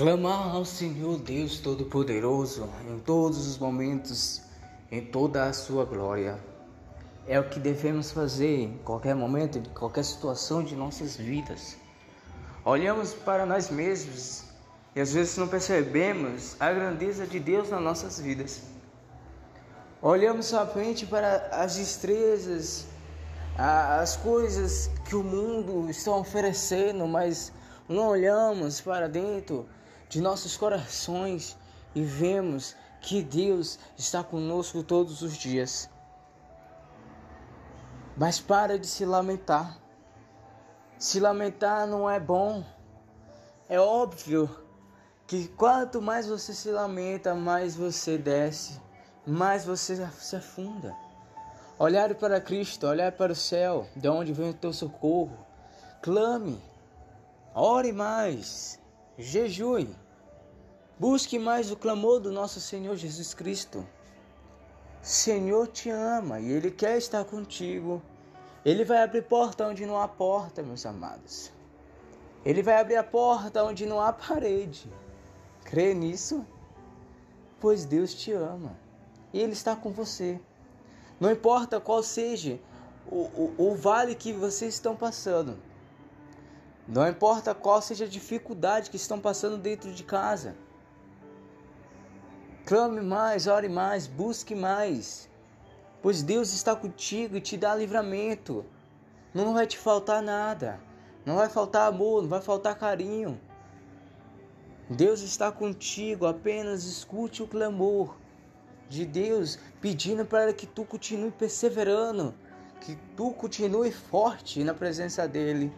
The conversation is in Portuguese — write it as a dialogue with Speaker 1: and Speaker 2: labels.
Speaker 1: Clamar ao Senhor Deus Todo-Poderoso em todos os momentos, em toda a sua glória. É o que devemos fazer em qualquer momento, em qualquer situação de nossas vidas. Olhamos para nós mesmos e às vezes não percebemos a grandeza de Deus nas nossas vidas. Olhamos somente para as destrezas, as coisas que o mundo está oferecendo, mas não olhamos para dentro de nossos corações e vemos que Deus está conosco todos os dias. Mas para de se lamentar. Se lamentar não é bom. É óbvio que quanto mais você se lamenta, mais você desce, mais você se afunda. Olhar para Cristo, olhar para o céu, de onde vem o teu socorro. Clame, ore mais, jejue. Busque mais o clamor do nosso Senhor Jesus Cristo. Senhor te ama e Ele quer estar contigo. Ele vai abrir porta onde não há porta, meus amados. Ele vai abrir a porta onde não há parede. Crê nisso? Pois Deus te ama e Ele está com você. Não importa qual seja o, o, o vale que vocês estão passando. Não importa qual seja a dificuldade que estão passando dentro de casa. Clame mais, ore mais, busque mais, pois Deus está contigo e te dá livramento. Não vai te faltar nada, não vai faltar amor, não vai faltar carinho. Deus está contigo, apenas escute o clamor de Deus pedindo para que tu continue perseverando, que tu continue forte na presença dEle.